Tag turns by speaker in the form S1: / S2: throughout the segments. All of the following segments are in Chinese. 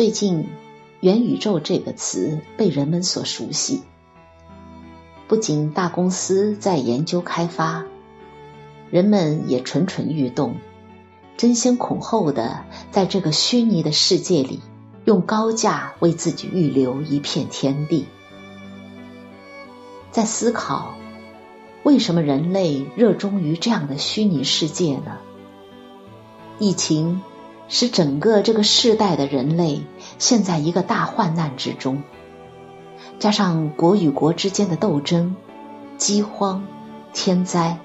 S1: 最近，“元宇宙”这个词被人们所熟悉。不仅大公司在研究开发，人们也蠢蠢欲动，争先恐后的在这个虚拟的世界里，用高价为自己预留一片天地。在思考，为什么人类热衷于这样的虚拟世界呢？疫情使整个这个世代的人类陷在一个大患难之中，加上国与国之间的斗争、饥荒、天灾，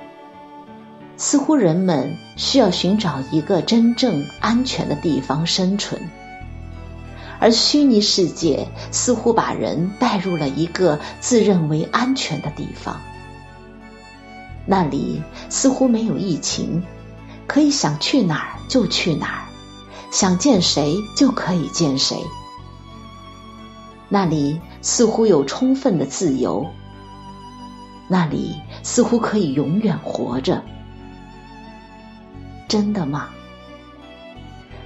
S1: 似乎人们需要寻找一个真正安全的地方生存。而虚拟世界似乎把人带入了一个自认为安全的地方，那里似乎没有疫情，可以想去哪儿就去哪儿，想见谁就可以见谁。那里似乎有充分的自由，那里似乎可以永远活着。真的吗？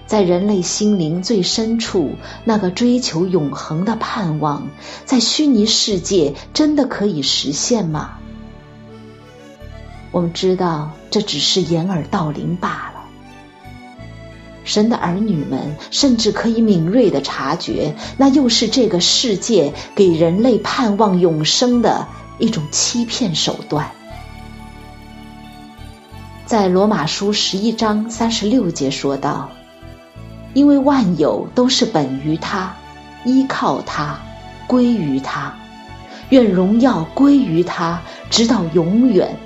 S1: 在人类心灵最深处，那个追求永恒的盼望，在虚拟世界真的可以实现吗？我们知道，这只是掩耳盗铃罢了。神的儿女们甚至可以敏锐的察觉，那又是这个世界给人类盼望永生的一种欺骗手段。在罗马书十一章三十六节说道。因为万有都是本于他，依靠他，归于他，愿荣耀归于他，直到永远。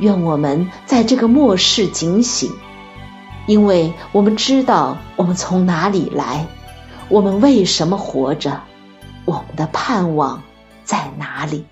S1: 愿我们在这个末世警醒，因为我们知道我们从哪里来，我们为什么活着，我们的盼望在哪里。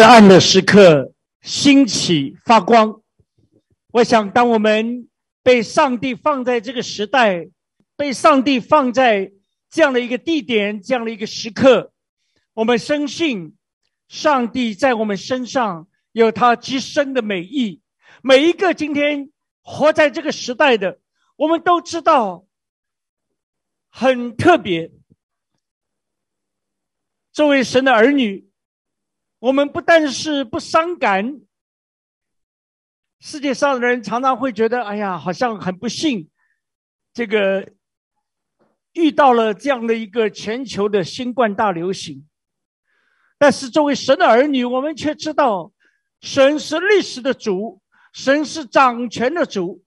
S2: 黑暗的时刻，兴起发光。我想，当我们被上帝放在这个时代，被上帝放在这样的一个地点、这样的一个时刻，我们深信，上帝在我们身上有他极深的美意。每一个今天活在这个时代的，我们都知道很特别。作为神的儿女。我们不但是不伤感，世界上的人常常会觉得，哎呀，好像很不幸，这个遇到了这样的一个全球的新冠大流行。但是作为神的儿女，我们却知道，神是历史的主，神是掌权的主。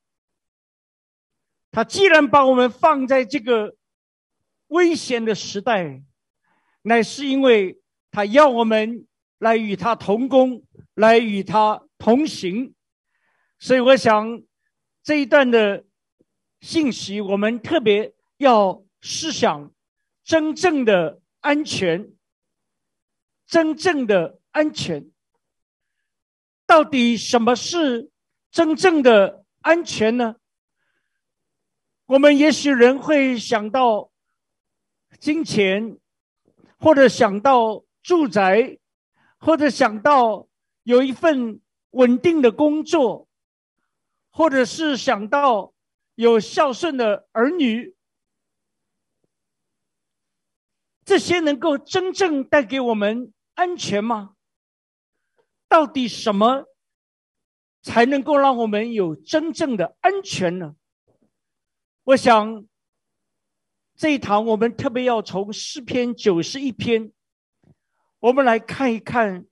S2: 他既然把我们放在这个危险的时代，乃是因为他要我们。来与他同工，来与他同行，所以我想这一段的信息，我们特别要思想真正的安全，真正的安全，到底什么是真正的安全呢？我们也许人会想到金钱，或者想到住宅，或者想到有一份稳定的工作，或者是想到有孝顺的儿女，这些能够真正带给我们安全吗？到底什么才能够让我们有真正的安全呢？我想，这一堂我们特别要从诗篇九十一篇，我们来看一看，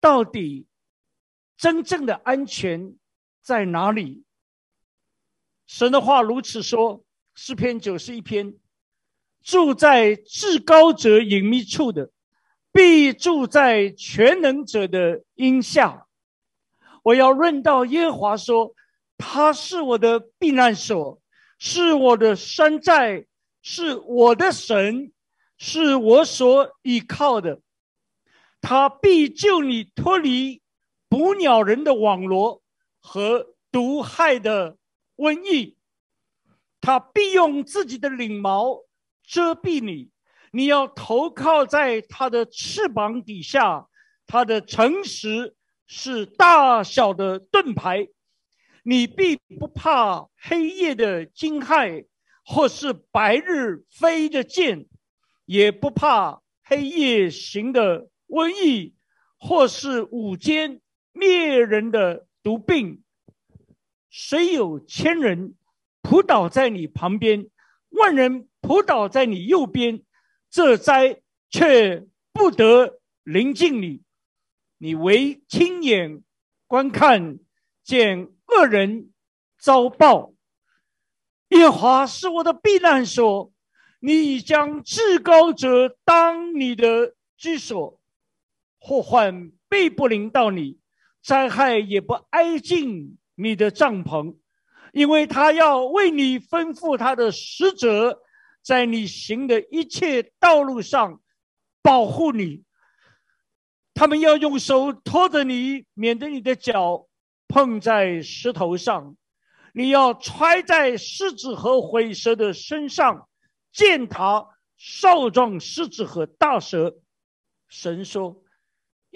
S2: 到底真正的安全在哪里？神的话如此说：诗篇九十一篇，住在至高者隐秘处的，必住在全能者的荫下。我要论到耶和华说，他是我的避难所。是我的山寨，是我的神，是我所依靠的。他必救你脱离捕鸟人的网罗和毒害的瘟疫。他必用自己的领毛遮蔽你，你要投靠在他的翅膀底下。他的诚实是大小的盾牌。你必不怕黑夜的惊骇，或是白日飞的箭，也不怕黑夜行的瘟疫，或是午间灭人的毒病。虽有千人扑倒在你旁边，万人扑倒在你右边，这灾却不得临近你。你唯亲眼观看，见。恶人遭报，耶华是我的避难所，你已将至高者当你的居所，祸患必不临到你，灾害也不挨近你的帐篷，因为他要为你吩咐他的使者，在你行的一切道路上保护你，他们要用手托着你，免得你的脚。碰在石头上，你要揣在狮子和灰蛇的身上，践踏少壮狮子和大蛇。神说：“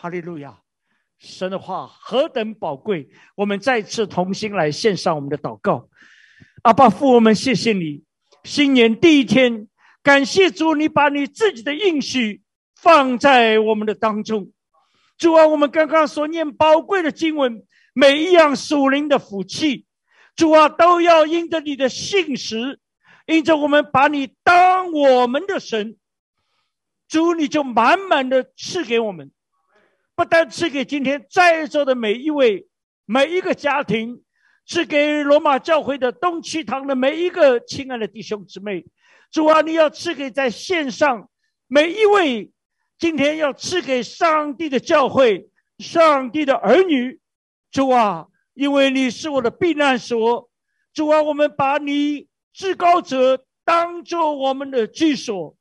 S2: 哈利路亚！神的话何等宝贵！我们再次同心来献上我们的祷告。阿爸父，我们谢谢你，新年第一天，感谢主，你把你自己的应许放在我们的当中。主啊，我们刚刚所念宝贵的经文，每一样属灵的福气，主啊，都要因着你的信实，因着我们把你当我们的神，主你就满满的赐给我们，不但赐给今天在座的每一位、每一个家庭，赐给罗马教会的东区堂的每一个亲爱的弟兄姊妹，主啊，你要赐给在线上每一位。今天要赐给上帝的教会，上帝的儿女，主啊，因为你是我的避难所，主啊，我们把你至高者当做我们的居所，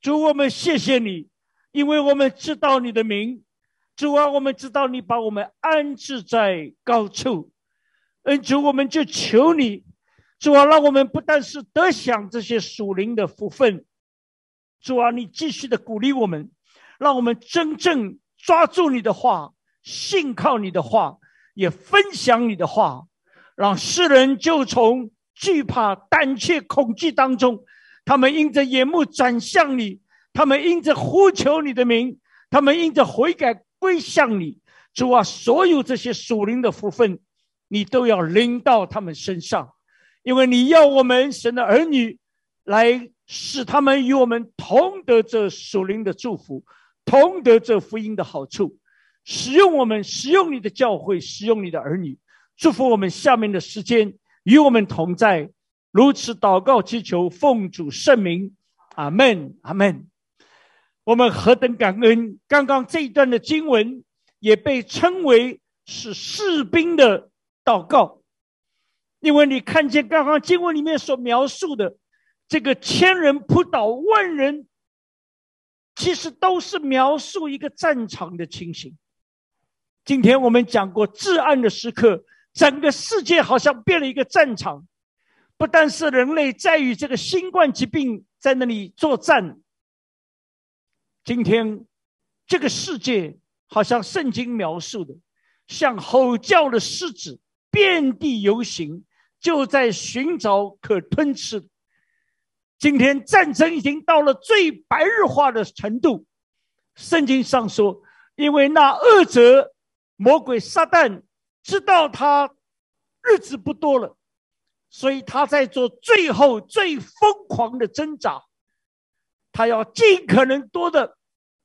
S2: 主，我们谢谢你，因为我们知道你的名，主啊，我们知道你把我们安置在高处，恩主，我们就求你，主啊，让我们不但是得享这些属灵的福分，主啊，你继续的鼓励我们。让我们真正抓住你的话，信靠你的话，也分享你的话，让世人就从惧怕、胆怯、恐惧当中，他们因着眼目转向你，他们因着呼求你的名，他们因着悔改归向你。主啊，所有这些属灵的福分，你都要临到他们身上，因为你要我们神的儿女来使他们与我们同得这属灵的祝福。同得这福音的好处，使用我们，使用你的教会，使用你的儿女，祝福我们下面的时间与我们同在，如此祷告祈求，奉主圣名，阿门，阿门。我们何等感恩！刚刚这一段的经文也被称为是士兵的祷告，因为你看见刚刚经文里面所描述的这个千人扑倒万人，其实都是描述一个战场的情形。今天我们讲过至暗的时刻，整个世界好像变了一个战场，不但是人类在与这个新冠疾病在那里作战。今天，这个世界好像圣经描述的，像吼叫的狮子，遍地游行，就在寻找可吞吃。今天战争已经到了最白热化的程度。圣经上说，因为那恶者魔鬼撒旦知道他日子不多了，所以他在做最后最疯狂的挣扎。他要尽可能多的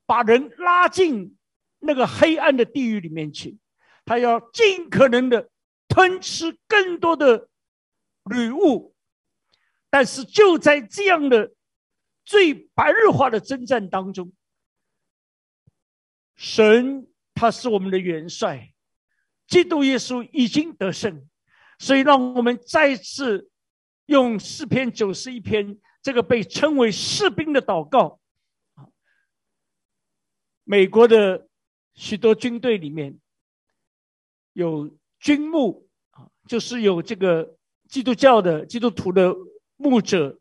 S2: 把人拉进那个黑暗的地狱里面去，他要尽可能的吞吃更多的礼物，但是就在这样的最白热化的征战当中，神他是我们的元帅，基督耶稣已经得胜，所以让我们再次用四篇九十一篇。这个被称为士兵的祷告，美国的许多军队里面有军牧啊，就是有这个基督教的基督徒的牧者，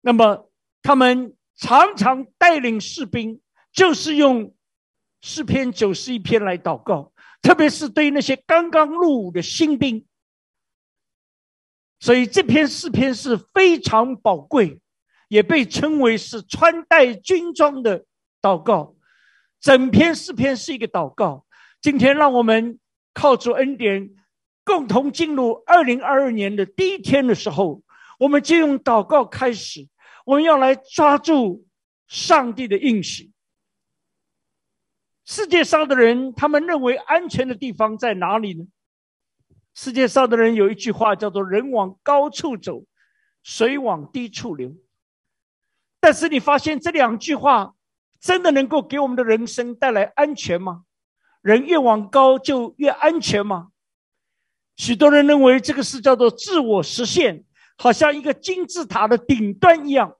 S2: 那么他们常常带领士兵，就是用诗篇九十一篇来祷告，特别是对那些刚刚入伍的新兵。所以这篇诗篇是非常宝贵，也被称为是穿戴军装的祷告。整篇诗篇是一个祷告。今天让我们靠主恩典，共同进入二零二二年的第一天的时候，我们就用祷告开始。我们要来抓住上帝的应许。世界上的人，他们认为安全的地方在哪里呢？世界上的人有一句话叫做“人往高处走，水往低处流”，但是你发现这两句话真的能够给我们的人生带来安全吗？人越往高就越安全吗？许多人认为这个是叫做自我实现，好像一个金字塔的顶端一样。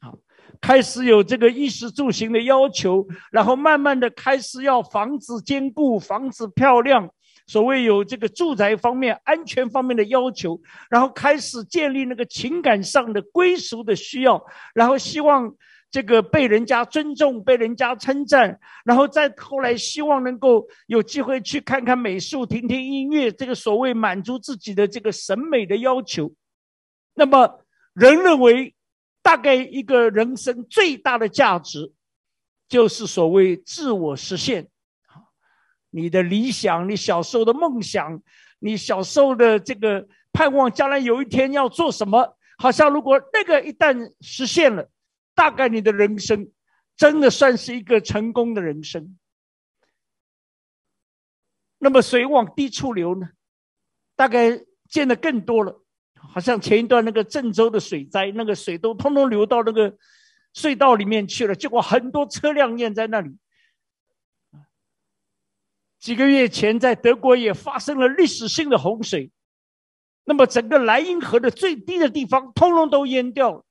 S2: 好，开始有这个衣食住行的要求，然后慢慢的开始要房子坚固，房子漂亮。所谓有这个住宅方面、安全方面的要求，然后开始建立那个情感上的归属的需要，然后希望这个被人家尊重、被人家称赞，然后再后来希望能够有机会去看看美术、听听音乐，这个所谓满足自己的这个审美的要求。那么，人认为大概一个人生最大的价值，就是所谓自我实现。你的理想，你小时候的梦想，你小时候的这个盼望，将来有一天要做什么？好像如果那个一旦实现了，大概你的人生真的算是一个成功的人生。那么水往低处流呢？大概见的更多了，好像前一段那个郑州的水灾，那个水都通通流到那个隧道里面去了，结果很多车辆淹在那里。几个月前，在德国也发生了历史性的洪水，那么整个莱茵河的最低的地方，通通都淹掉了。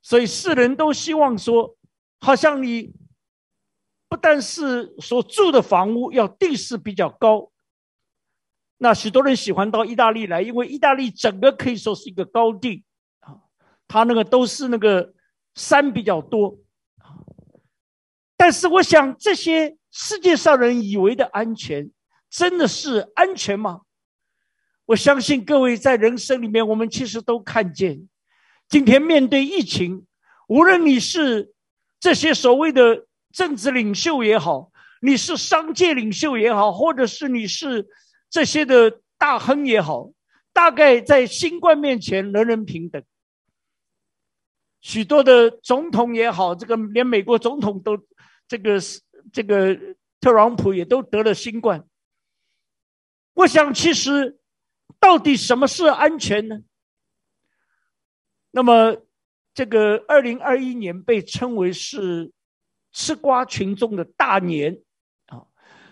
S2: 所以世人都希望说，好像你不但是所住的房屋要地势比较高，那许多人喜欢到意大利来，因为意大利整个可以说是一个高地啊，它那个都是那个山比较多但是我想这些。世界上人以为的安全，真的是安全吗？我相信各位在人生里面，我们其实都看见，今天面对疫情，无论你是这些所谓的政治领袖也好，你是商界领袖也好，或者是你是这些的大亨也好，大概在新冠面前，人人平等。许多的总统也好，这个连美国总统都这个是。这个特朗普也都得了新冠。我想，其实到底什么是安全呢？那么，这个二零二一年被称为是吃瓜群众的大年啊，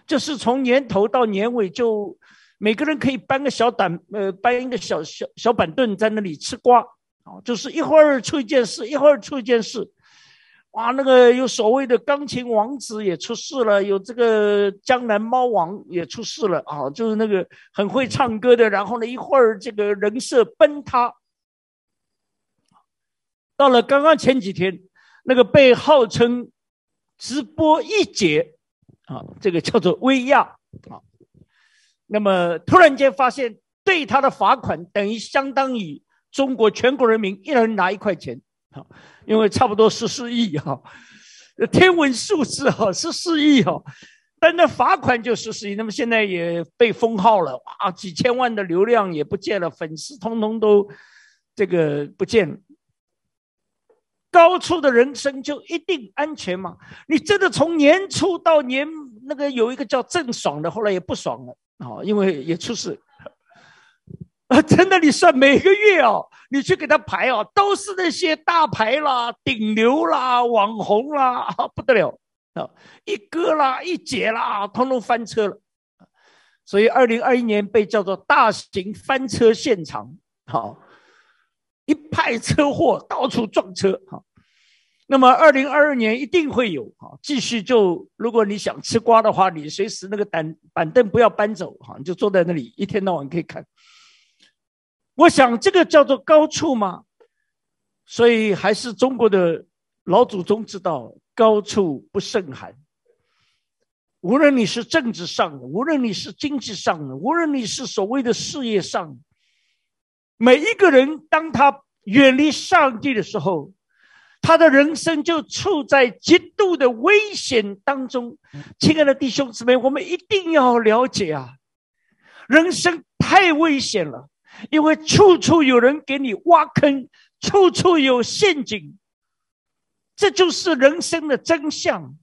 S2: 就是从年头到年尾，就每个人可以搬个小板呃，搬一个小小小板凳在那里吃瓜啊，就是一会儿出一件事，一会儿出一件事。哇，那个有所谓的钢琴王子也出事了，有这个江南猫王也出事了啊，就是那个很会唱歌的，然后呢，一会儿这个人设崩塌。到了刚刚前几天，那个被号称直播一姐啊，这个叫做薇娅啊，那么突然间发现对他的罚款等于相当于中国全国人民一人拿一块钱。啊，因为差不多十四亿哈，天文数字哈，十四亿哈，但那罚款就十四亿，那么现在也被封号了哇，几千万的流量也不见了，粉丝通通都这个不见了。高处的人生就一定安全吗？你真的从年初到年那个有一个叫郑爽的，后来也不爽了啊，因为也出事。啊，真的，你算每个月哦，你去给他排哦，都是那些大牌啦、顶流啦、网红啦，不得了啊！一哥啦、一姐啦，通通翻车了。所以，二零二一年被叫做大型翻车现场，好，一派车祸，到处撞车，好。那么，二零二二年一定会有，哈，继续就，如果你想吃瓜的话，你随时那个板板凳不要搬走，哈，你就坐在那里，一天到晚可以看。我想这个叫做高处吗？所以还是中国的老祖宗知道高处不胜寒。无论你是政治上的，无论你是经济上的，无论你是所谓的事业上，每一个人当他远离上帝的时候，他的人生就处在极度的危险当中。亲爱的弟兄姊妹，我们一定要了解啊，人生太危险了。因为处处有人给你挖坑，处处有陷阱，这就是人生的真相。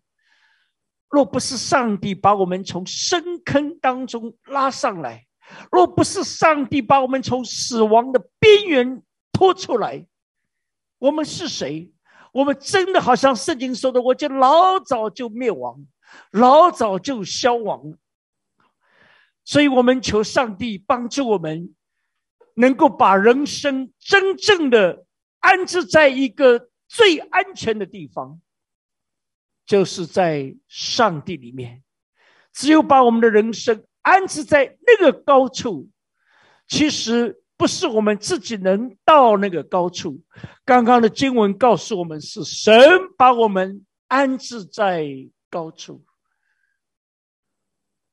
S2: 若不是上帝把我们从深坑当中拉上来，若不是上帝把我们从死亡的边缘拖出来，我们是谁？我们真的好像圣经说的，我就老早就灭亡，老早就消亡了。所以我们求上帝帮助我们。能够把人生真正的安置在一个最安全的地方，就是在上帝里面。只有把我们的人生安置在那个高处，其实不是我们自己能到那个高处。刚刚的经文告诉我们，是神把我们安置在高处。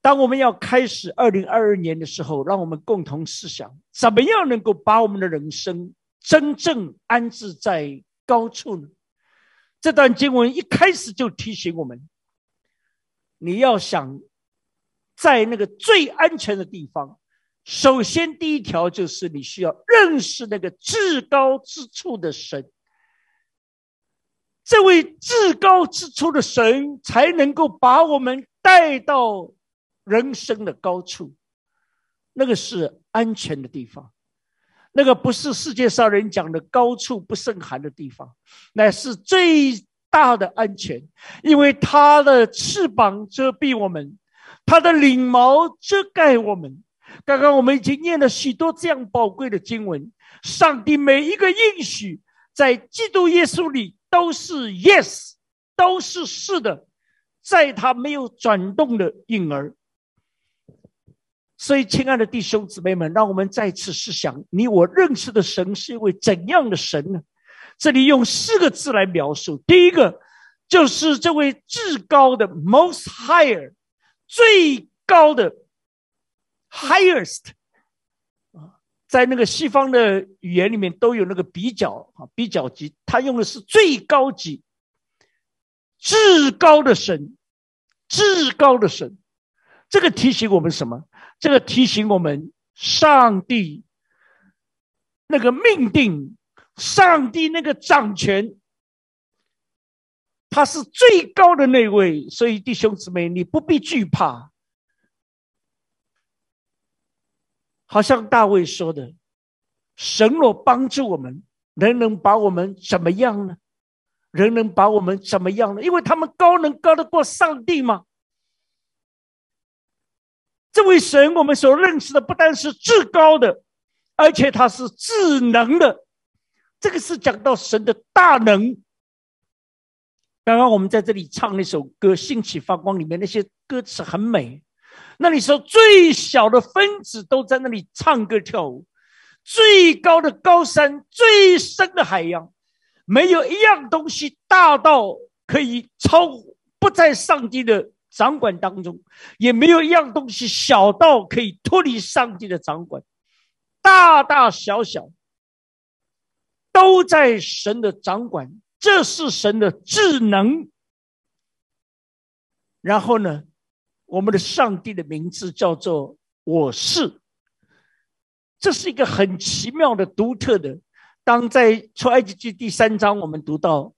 S2: 当我们要开始二零二二年的时候，让我们共同思想，怎么样能够把我们的人生真正安置在高处呢？这段经文一开始就提醒我们：你要想在那个最安全的地方，首先第一条就是你需要认识那个至高之处的神。这位至高之处的神，才能够把我们带到。人生的高处，那个是安全的地方，那个不是世界上人讲的高处不胜寒的地方，乃是最大的安全，因为它的翅膀遮蔽我们，它的翎毛遮盖我们。刚刚我们已经念了许多这样宝贵的经文，上帝每一个应许在基督耶稣里都是 yes，都是是的，在他没有转动的婴儿。所以，亲爱的弟兄姊妹们，让我们再次试想：你我认识的神是一位怎样的神呢？这里用四个字来描述。第一个就是这位至高的 （Most Higher），最高的 （Highest），在那个西方的语言里面都有那个比较啊，比较级，他用的是最高级、至高的神，至高的神。这个提醒我们什么？这个提醒我们，上帝那个命定，上帝那个掌权，他是最高的那位。所以弟兄姊妹，你不必惧怕。好像大卫说的：“神若帮助我们，人能把我们怎么样呢？人能把我们怎么样呢？因为他们高能高得过上帝吗？这位神，我们所认识的不单是至高的，而且他是智能的。这个是讲到神的大能。刚刚我们在这里唱那首歌《兴起发光》，里面那些歌词很美。那里说，最小的分子都在那里唱歌跳舞，最高的高山，最深的海洋，没有一样东西大到可以超不在上帝的掌管当中，也没有一样东西小到可以脱离上帝的掌管，大大小小都在神的掌管，这是神的智能。然后呢？我们的上帝的名字叫做我是，这是一个很奇妙的、独特的。当在出埃及记第三章，我们读到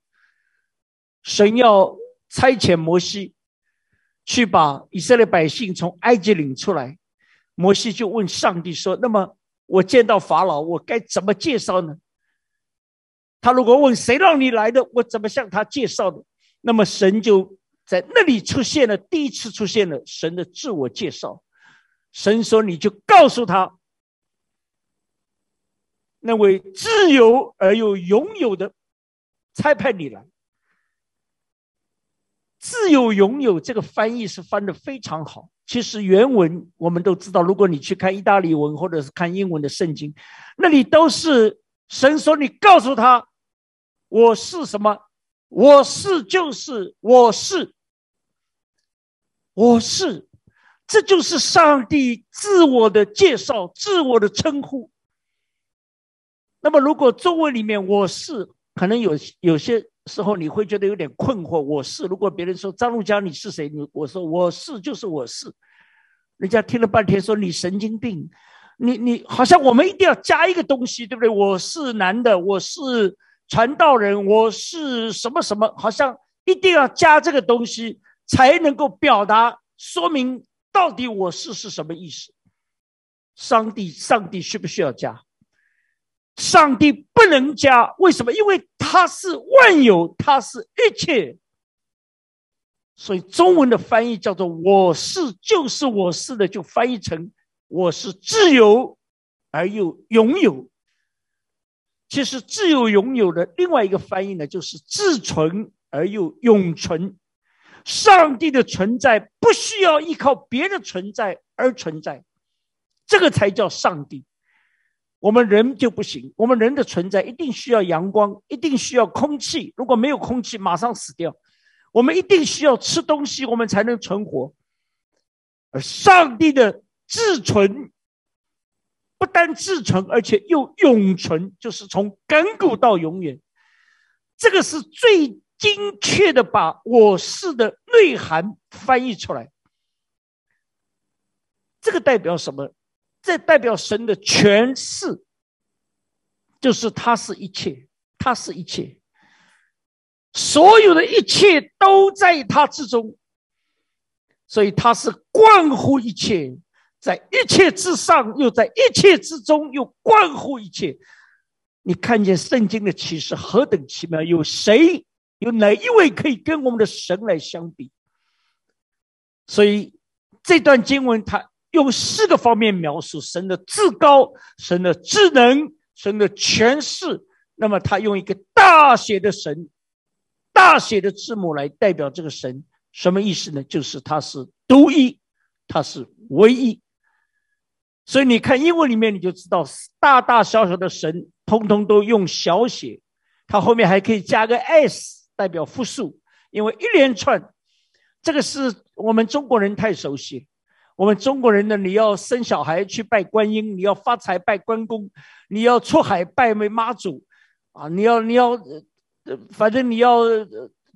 S2: 神要差遣摩西去把以色列百姓从埃及领出来，摩西就问上帝说：“那么我见到法老，我该怎么介绍呢？他如果问谁让你来的，我怎么向他介绍呢？那么神就。”在那里出现了第一次出现了神的自我介绍，神说：“你就告诉他，那位自由而又拥有的，差派你来。自由拥有这个翻译是翻的非常好。其实原文我们都知道，如果你去看意大利文或者是看英文的圣经，那里都是神说：你告诉他，我是什么？我是就是我是。”我是，这就是上帝自我的介绍，自我的称呼。那么，如果中文里面“我是”，可能有有些时候你会觉得有点困惑。我是，如果别人说张路江你是谁？你我说我是就是我是，人家听了半天说你神经病，你你好像我们一定要加一个东西，对不对？我是男的，我是传道人，我是什么什么，好像一定要加这个东西。才能够表达说明到底我是是什么意思？上帝，上帝需不需要加？上帝不能加，为什么？因为他是万有，他是一切。所以中文的翻译叫做“我是就是我是”的，就翻译成“我是自由而又拥有”。其实自由拥有的另外一个翻译呢，就是自存而又永存。上帝的存在不需要依靠别的存在而存在，这个才叫上帝。我们人就不行，我们人的存在一定需要阳光，一定需要空气。如果没有空气，马上死掉。我们一定需要吃东西，我们才能存活。而上帝的自存，不单自存，而且又永存，就是从亘古到永远。这个是最。精确的把我是的内涵翻译出来，这个代表什么？这代表神的诠释，就是他是一切，他是一切，所有的一切都在他之中，所以他是关乎一切，在一切之上，又在一切之中，又关乎一切。你看见圣经的启示何等奇妙？有谁？有哪一位可以跟我们的神来相比？所以这段经文，它用四个方面描述神的至高、神的智能、神的权势。那么，他用一个大写的神、大写的字母来代表这个神，什么意思呢？就是他是独一，他是唯一。所以你看英文里面，你就知道大大小小的神，通通都用小写，它后面还可以加个 s。代表复数，因为一连串，这个是我们中国人太熟悉。我们中国人呢，你要生小孩去拜观音，你要发财拜关公，你要出海拜为妈祖，啊，你要你要，反正你要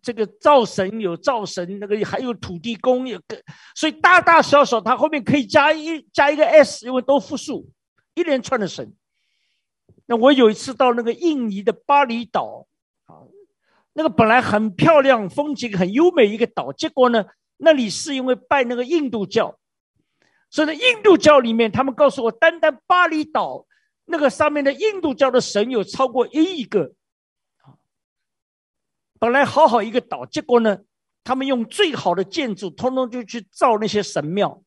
S2: 这个灶神有灶神，那个还有土地公有个，所以大大小小，它后面可以加一加一个 s，因为都复数，一连串的神。那我有一次到那个印尼的巴厘岛。啊那个本来很漂亮、风景很优美一个岛，结果呢，那里是因为拜那个印度教，所以呢，印度教里面，他们告诉我，单单巴厘岛那个上面的印度教的神有超过一亿个。本来好好一个岛，结果呢，他们用最好的建筑，通通就去造那些神庙。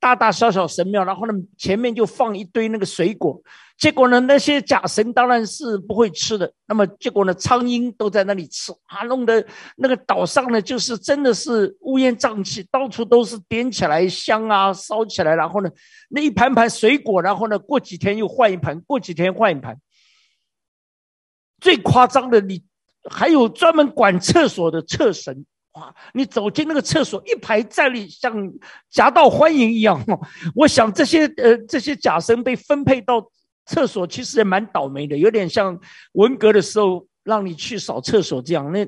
S2: 大大小小神庙，然后呢，前面就放一堆那个水果，结果呢，那些假神当然是不会吃的。那么结果呢，苍蝇都在那里吃啊，弄得那个岛上呢，就是真的是乌烟瘴气，到处都是点起来香啊，烧起来，然后呢，那一盘盘水果，然后呢，过几天又换一盘，过几天换一盘。最夸张的，你还有专门管厕所的厕神。哇你走进那个厕所，一排站立，像夹道欢迎一样。我想这些呃，这些假生被分配到厕所，其实也蛮倒霉的，有点像文革的时候让你去扫厕所这样。那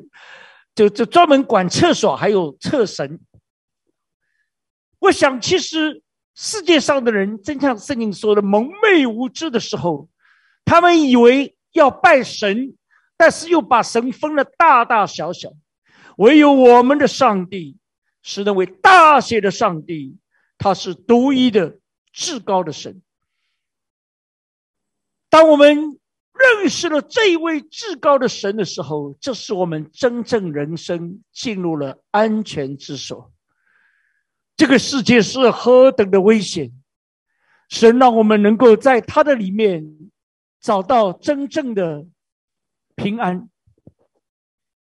S2: 就就专门管厕所，还有厕神。我想，其实世界上的人，真像圣经说的，蒙昧无知的时候，他们以为要拜神，但是又把神分了大大小小。唯有我们的上帝是那位大写的上帝，他是独一的、至高的神。当我们认识了这一位至高的神的时候，这是我们真正人生进入了安全之所。这个世界是何等的危险，神让我们能够在他的里面找到真正的平安。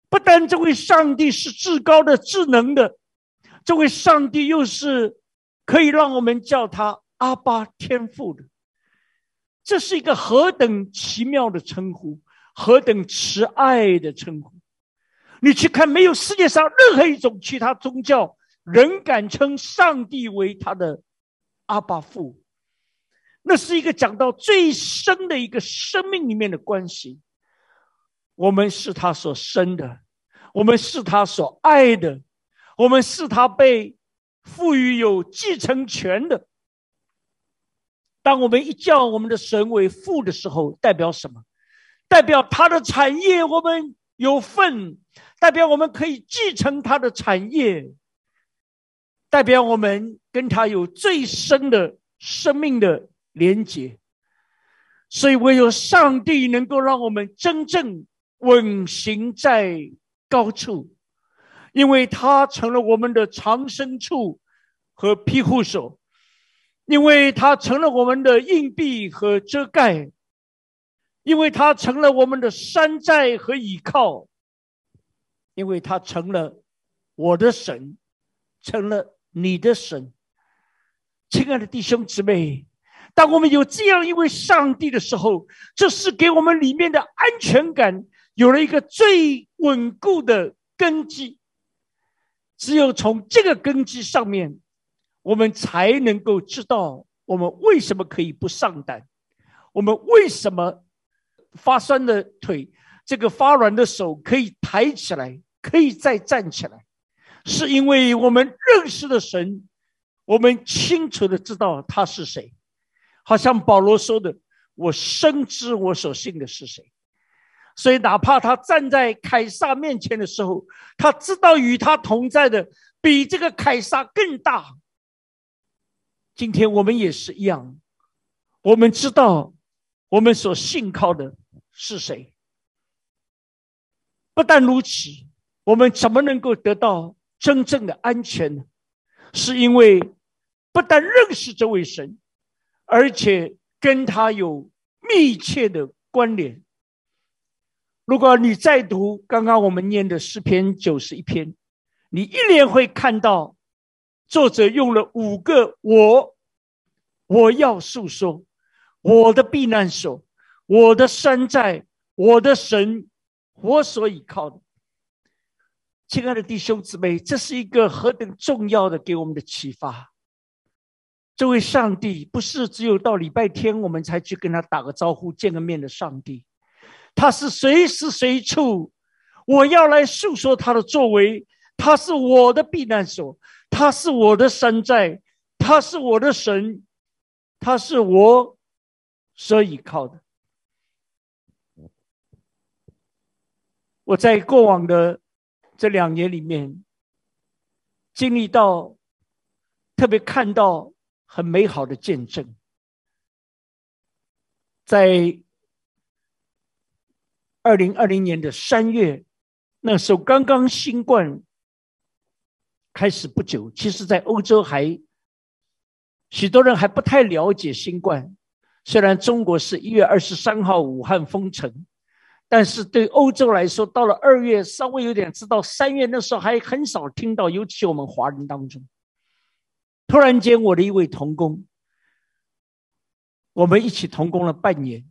S2: 不但这位上帝是至高的、智能的，这位上帝又是可以让我们叫他阿巴天父的。这是一个何等奇妙的称呼，何等慈爱的称呼！你去看，没有世界上任何一种其他宗教人敢称上帝为他的阿巴父。那是一个讲到最深的一个生命里面的关系。我们是他所生的。我们是他所爱的，我们是他被赋予有继承权的。当我们一叫我们的神为父的时候，代表什么？代表他的产业我们有份，代表我们可以继承他的产业，代表我们跟他有最深的生命的连结。所以，唯有上帝能够让我们真正稳行在。高处，因为他成了我们的藏身处和庇护所，因为他成了我们的硬币和遮盖，因为他成了我们的山寨和倚靠，因为他成了我的神，成了你的神。亲爱的弟兄姊妹，当我们有这样一位上帝的时候，这是给我们里面的安全感。有了一个最稳固的根基，只有从这个根基上面，我们才能够知道我们为什么可以不上胆，我们为什么发酸的腿、这个发软的手可以抬起来，可以再站起来，是因为我们认识的神，我们清楚的知道他是谁。好像保罗说的：“我深知我所信的是谁。”所以，哪怕他站在凯撒面前的时候，他知道与他同在的比这个凯撒更大。今天我们也是一样，我们知道我们所信靠的是谁。不但如此，我们怎么能够得到真正的安全呢？是因为不但认识这位神，而且跟他有密切的关联。如果你再读刚刚我们念的诗篇九十一篇，你一连会看到作者用了五个“我”，我要诉说我的避难所，我的山寨，我的神，我所依靠的。亲爱的弟兄姊妹，这是一个何等重要的给我们的启发！这位上帝不是只有到礼拜天我们才去跟他打个招呼、见个面的上帝。他是随时随处，我要来诉说他的作为。他是我的避难所，他是我的山寨，他是我的神，他是我所依靠的。我在过往的这两年里面，经历到，特别看到很美好的见证。在二零二零年的三月，那时候刚刚新冠开始不久，其实，在欧洲还许多人还不太了解新冠。虽然中国是一月二十三号武汉封城，但是对欧洲来说，到了二月稍微有点知道，三月那时候还很少听到，尤其我们华人当中。突然间，我的一位同工，我们一起同工了半年。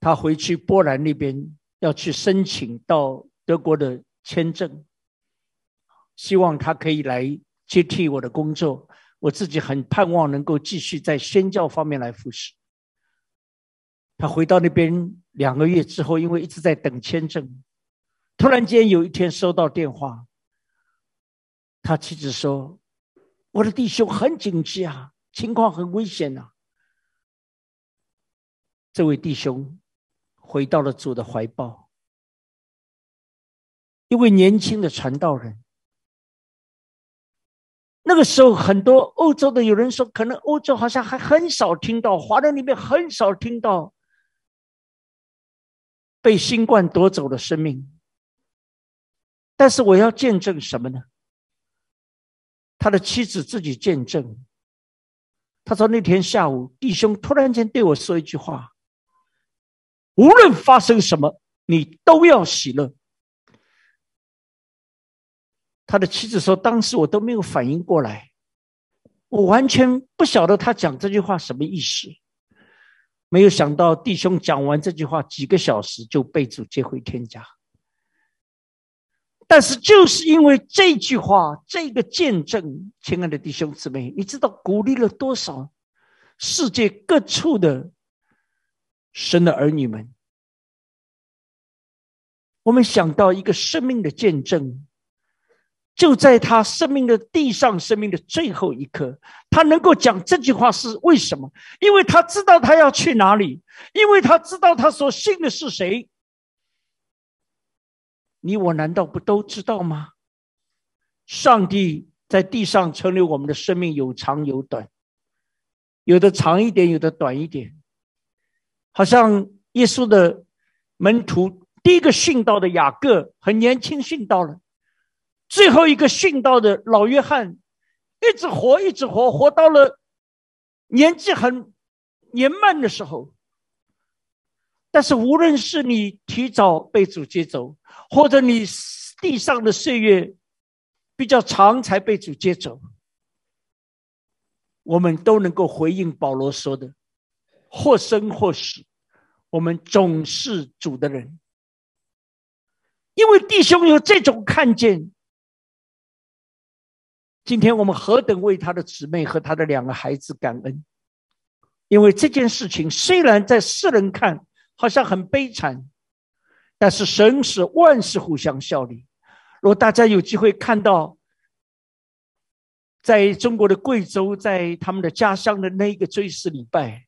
S2: 他回去波兰那边要去申请到德国的签证，希望他可以来接替我的工作。我自己很盼望能够继续在宣教方面来服侍。他回到那边两个月之后，因为一直在等签证，突然间有一天收到电话。他妻子说：“我的弟兄很紧急啊，情况很危险呐。”这位弟兄回到了主的怀抱。一位年轻的传道人，那个时候很多欧洲的有人说，可能欧洲好像还很少听到，华人里面很少听到被新冠夺走的生命。但是我要见证什么呢？他的妻子自己见证，他说那天下午，弟兄突然间对我说一句话：“无论发生什么，你都要喜乐。”他的妻子说：“当时我都没有反应过来，我完全不晓得他讲这句话什么意思。没有想到弟兄讲完这句话，几个小时就被主接回天家。”但是，就是因为这句话，这个见证，亲爱的弟兄姊妹，你知道鼓励了多少世界各处的神的儿女们？我们想到一个生命的见证，就在他生命的地上，生命的最后一刻，他能够讲这句话是为什么？因为他知道他要去哪里，因为他知道他所信的是谁。你我难道不都知道吗？上帝在地上存留我们的生命有长有短，有的长一点，有的短一点。好像耶稣的门徒第一个殉道的雅各很年轻殉道了，最后一个殉道的老约翰一直活一直活，活到了年纪很年迈的时候。但是无论是你提早被主接走，或者你地上的岁月比较长才被主接走，我们都能够回应保罗说的：“或生或死，我们总是主的人。”因为弟兄有这种看见，今天我们何等为他的姊妹和他的两个孩子感恩！因为这件事情虽然在世人看好像很悲惨。但是神使万事互相效力。如果大家有机会看到，在中国的贵州，在他们的家乡的那一个追思礼拜，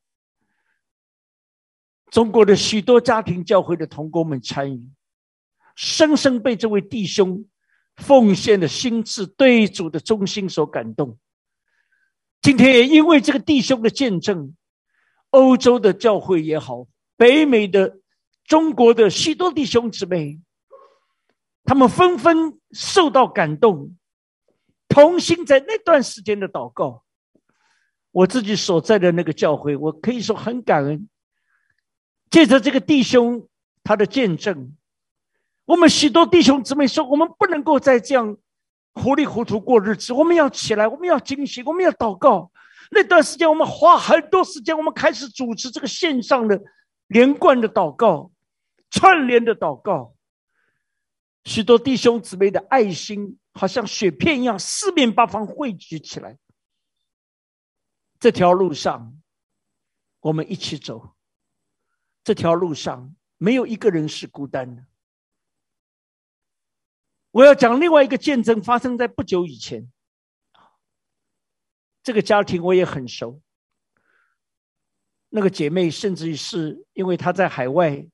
S2: 中国的许多家庭教会的同工们参与，深深被这位弟兄奉献的心智对主的忠心所感动。今天也因为这个弟兄的见证，欧洲的教会也好，北美的。中国的许多弟兄姊妹，他们纷纷受到感动，同心在那段时间的祷告。我自己所在的那个教会，我可以说很感恩。借着这个弟兄他的见证，我们许多弟兄姊妹说，我们不能够再这样糊里糊涂过日子，我们要起来，我们要惊喜，我们要祷告。那段时间，我们花很多时间，我们开始组织这个线上的连贯的祷告。串联的祷告，许多弟兄姊妹的爱心，好像雪片一样，四面八方汇聚起来。这条路上，我们一起走。这条路上，没有一个人是孤单的。我要讲另外一个见证，发生在不久以前。这个家庭我也很熟。那个姐妹，甚至于是因为她在海外。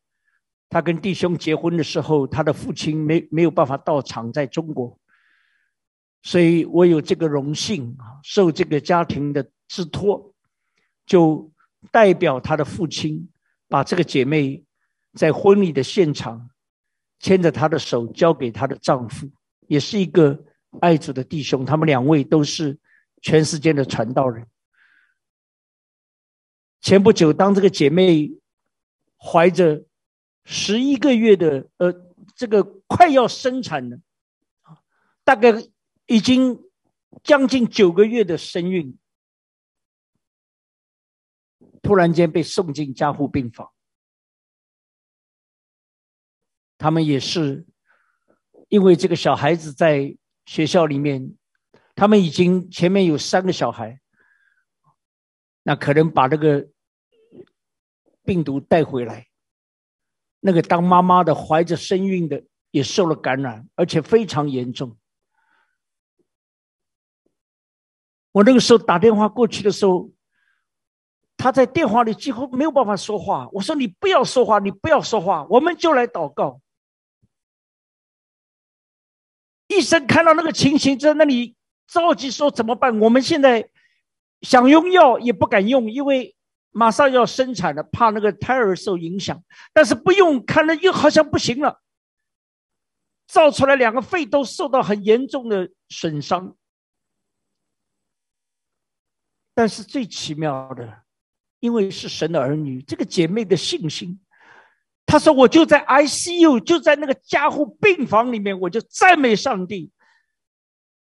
S2: 她跟弟兄结婚的时候，她的父亲没没有办法到场，在中国。所以我有这个荣幸，受这个家庭的之托，就代表他的父亲，把这个姐妹在婚礼的现场牵着她的手交给她的丈夫，也是一个爱主的弟兄。他们两位都是全世界的传道人。前不久，当这个姐妹怀着十一个月的呃，这个快要生产了，大概已经将近九个月的身孕，突然间被送进加护病房。他们也是因为这个小孩子在学校里面，他们已经前面有三个小孩。那可能把这个病毒带回来，那个当妈妈的怀着身孕的也受了感染，而且非常严重。我那个时候打电话过去的时候，他在电话里几乎没有办法说话。我说：“你不要说话，你不要说话，我们就来祷告。”医生看到那个情形，在那里着急说：“怎么办？我们现在。”想用药也不敢用，因为马上要生产了，怕那个胎儿受影响。但是不用，看了又好像不行了。造出来两个肺都受到很严重的损伤。但是最奇妙的，因为是神的儿女，这个姐妹的信心，她说：“我就在 ICU，就在那个加护病房里面，我就赞美上帝，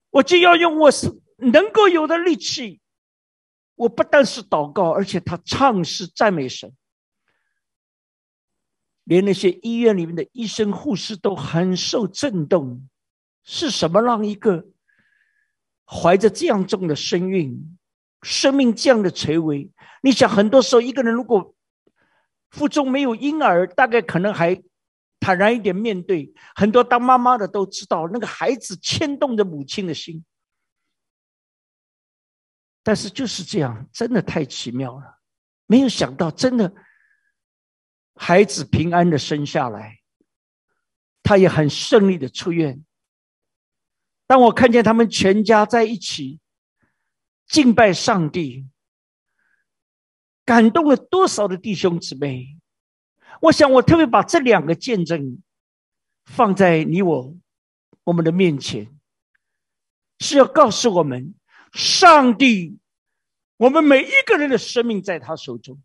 S2: 我就要用我是能够有的力气。”我不但是祷告，而且他唱诗赞美神，连那些医院里面的医生护士都很受震动。是什么让一个怀着这样重的身孕、生命这样的垂危？你想，很多时候一个人如果腹中没有婴儿，大概可能还坦然一点面对。很多当妈妈的都知道，那个孩子牵动着母亲的心。但是就是这样，真的太奇妙了，没有想到，真的孩子平安的生下来，他也很顺利的出院。当我看见他们全家在一起敬拜上帝，感动了多少的弟兄姊妹？我想，我特别把这两个见证放在你我我们的面前，是要告诉我们。上帝，我们每一个人的生命在他手中。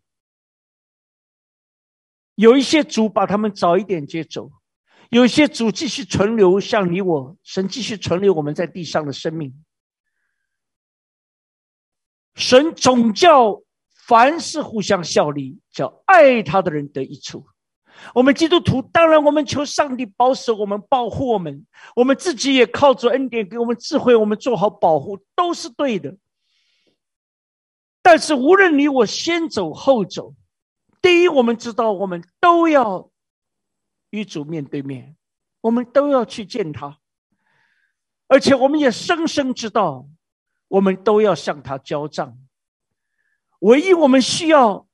S2: 有一些主把他们早一点接走，有一些主继续存留，像你我，神继续存留我们在地上的生命。神总叫凡事互相效力，叫爱他的人得益处。我们基督徒当然，我们求上帝保守我们、保护我们。我们自己也靠着恩典给我们智慧，我们做好保护都是对的。但是无论你我先走后走，第一，我们知道我们都要与主面对面，我们都要去见他，而且我们也深深知道，我们都要向他交账。唯一我们需要。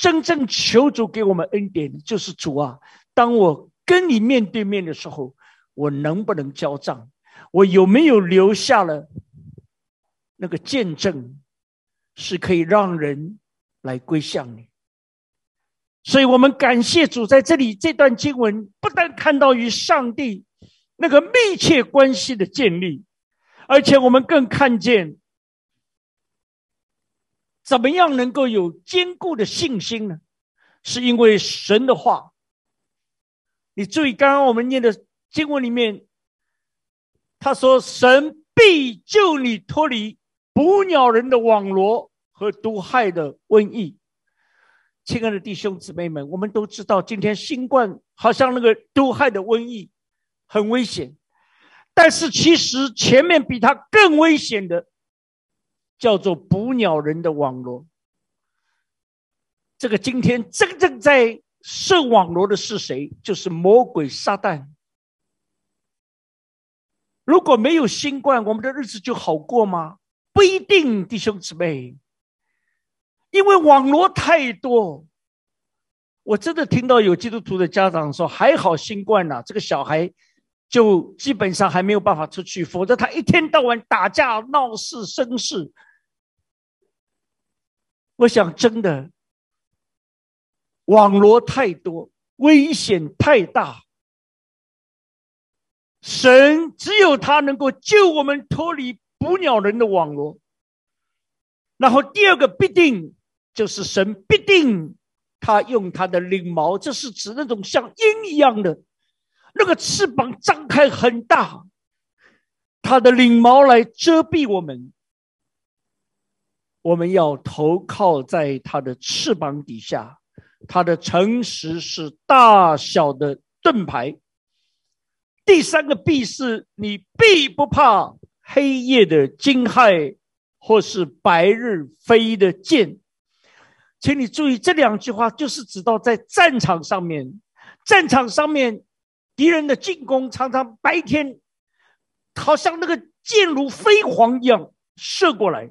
S2: 真正求主给我们恩典，就是主啊！当我跟你面对面的时候，我能不能交账？我有没有留下了那个见证，是可以让人来归向你？所以我们感谢主，在这里这段经文不但看到与上帝那个密切关系的建立，而且我们更看见。怎么样能够有坚固的信心呢？是因为神的话。你注意，刚刚我们念的经文里面，他说：“神必救你脱离捕鸟人的网罗和毒害的瘟疫。”亲爱的弟兄姊妹们，我们都知道，今天新冠好像那个毒害的瘟疫很危险，但是其实前面比它更危险的。叫做捕鸟人的网络。这个今天真正在设网络的是谁？就是魔鬼撒旦。如果没有新冠，我们的日子就好过吗？不一定，弟兄姊妹。因为网络太多，我真的听到有基督徒的家长说：“还好新冠了，这个小孩就基本上还没有办法出去，否则他一天到晚打架闹事生事。我想，真的网罗太多，危险太大。神只有他能够救我们脱离捕鸟人的网罗。然后第二个必定就是神必定他用他的翎毛，这是指那种像鹰一样的那个翅膀张开很大，它的翎毛来遮蔽我们。我们要投靠在他的翅膀底下，他的诚实是大小的盾牌。第三个必是你必不怕黑夜的惊骇，或是白日飞的箭。请你注意这两句话，就是指到在战场上面，战场上面敌人的进攻常常白天好像那个箭如飞蝗一样射过来，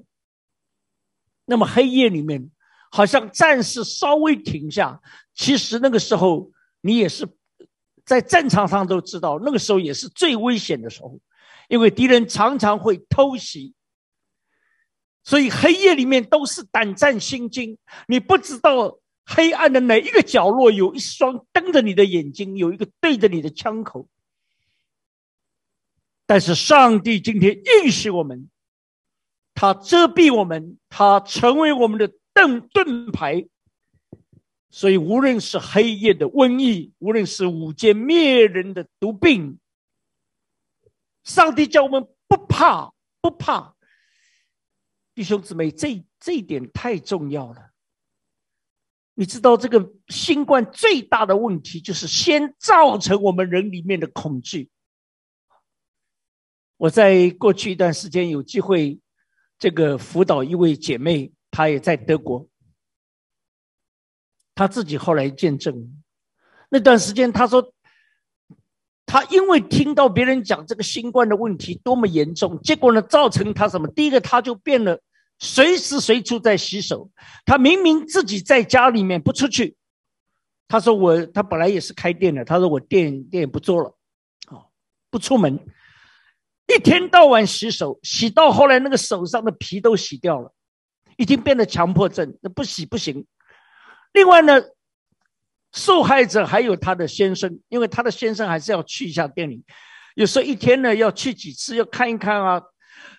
S2: 那么黑夜里面好像战事稍微停下，其实那个时候你也是。在战场上都知道，那个时候也是最危险的时候，因为敌人常常会偷袭，所以黑夜里面都是胆战心惊。你不知道黑暗的哪一个角落有一双瞪着你的眼睛，有一个对着你的枪口。但是上帝今天允许我们，他遮蔽我们，他成为我们的盾盾牌。所以，无论是黑夜的瘟疫，无论是午间灭人的毒病，上帝叫我们不怕，不怕。弟兄姊妹，这这一点太重要了。你知道，这个新冠最大的问题就是先造成我们人里面的恐惧。我在过去一段时间有机会，这个辅导一位姐妹，她也在德国。他自己后来见证，那段时间他说，他因为听到别人讲这个新冠的问题多么严重，结果呢，造成他什么？第一个，他就变了，随时随处在洗手。他明明自己在家里面不出去，他说我他本来也是开店的，他说我店店不做了，啊，不出门，一天到晚洗手，洗到后来那个手上的皮都洗掉了，已经变得强迫症，那不洗不行。另外呢，受害者还有他的先生，因为他的先生还是要去一下店里，有时候一天呢要去几次，要看一看啊。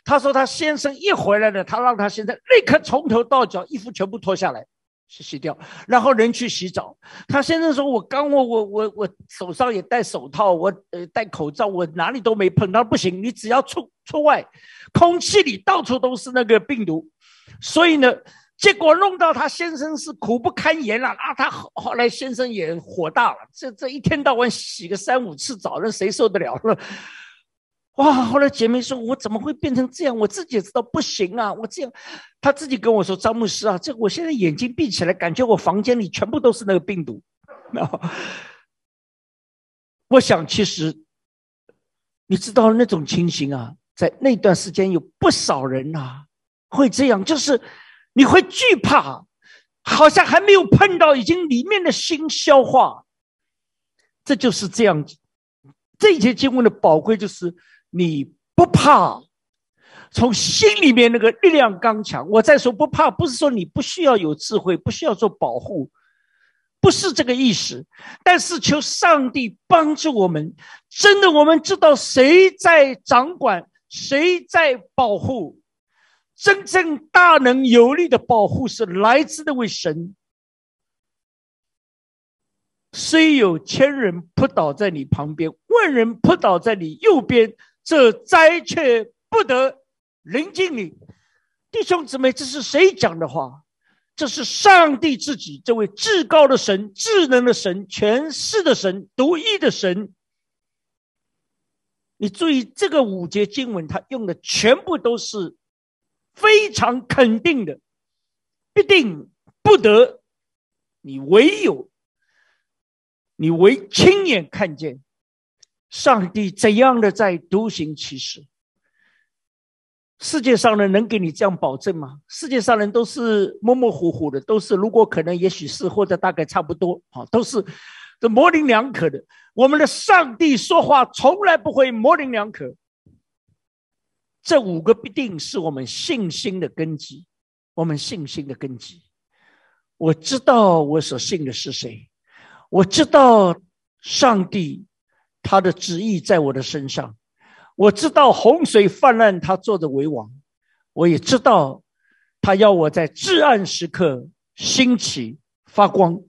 S2: 他说他先生一回来呢，他让他先生立刻从头到脚衣服全部脱下来洗洗掉，然后人去洗澡。他先生说：“我刚我我我我手上也戴手套，我呃戴口罩，我哪里都没碰。”他：“不行，你只要出出外，空气里到处都是那个病毒，所以呢。”结果弄到他先生是苦不堪言了啊！他后后来先生也火大了，这这一天到晚洗个三五次澡，那谁受得了了？哇！后来姐妹说：“我怎么会变成这样？我自己也知道不行啊！我这样，他自己跟我说：‘张牧师啊，这我现在眼睛闭起来，感觉我房间里全部都是那个病毒。’我想，其实你知道那种情形啊，在那段时间有不少人呐会这样，就是。你会惧怕，好像还没有碰到，已经里面的心消化。这就是这样。这一节经文的宝贵就是你不怕，从心里面那个力量刚强。我在说不怕，不是说你不需要有智慧，不需要做保护，不是这个意思。但是求上帝帮助我们，真的我们知道谁在掌管，谁在保护。真正大能有力的保护是来自那位神。虽有千人扑倒在你旁边，万人扑倒在你右边，这灾却不得临近你。弟兄姊妹，这是谁讲的话？这是上帝自己，这位至高的神、智能的神、全视的神、独一的神。你注意这个五节经文，他用的全部都是。非常肯定的，必定不得。你唯有，你唯亲眼看见上帝怎样的在独行其事。世界上人能给你这样保证吗？世界上人都是模模糊糊的，都是如果可能，也许是或者大概差不多，啊，都是这模棱两可的。我们的上帝说话从来不会模棱两可。这五个必定是我们信心的根基，我们信心的根基。我知道我所信的是谁，我知道上帝他的旨意在我的身上，我知道洪水泛滥，他坐着为王，我也知道他要我在至暗时刻兴起发光。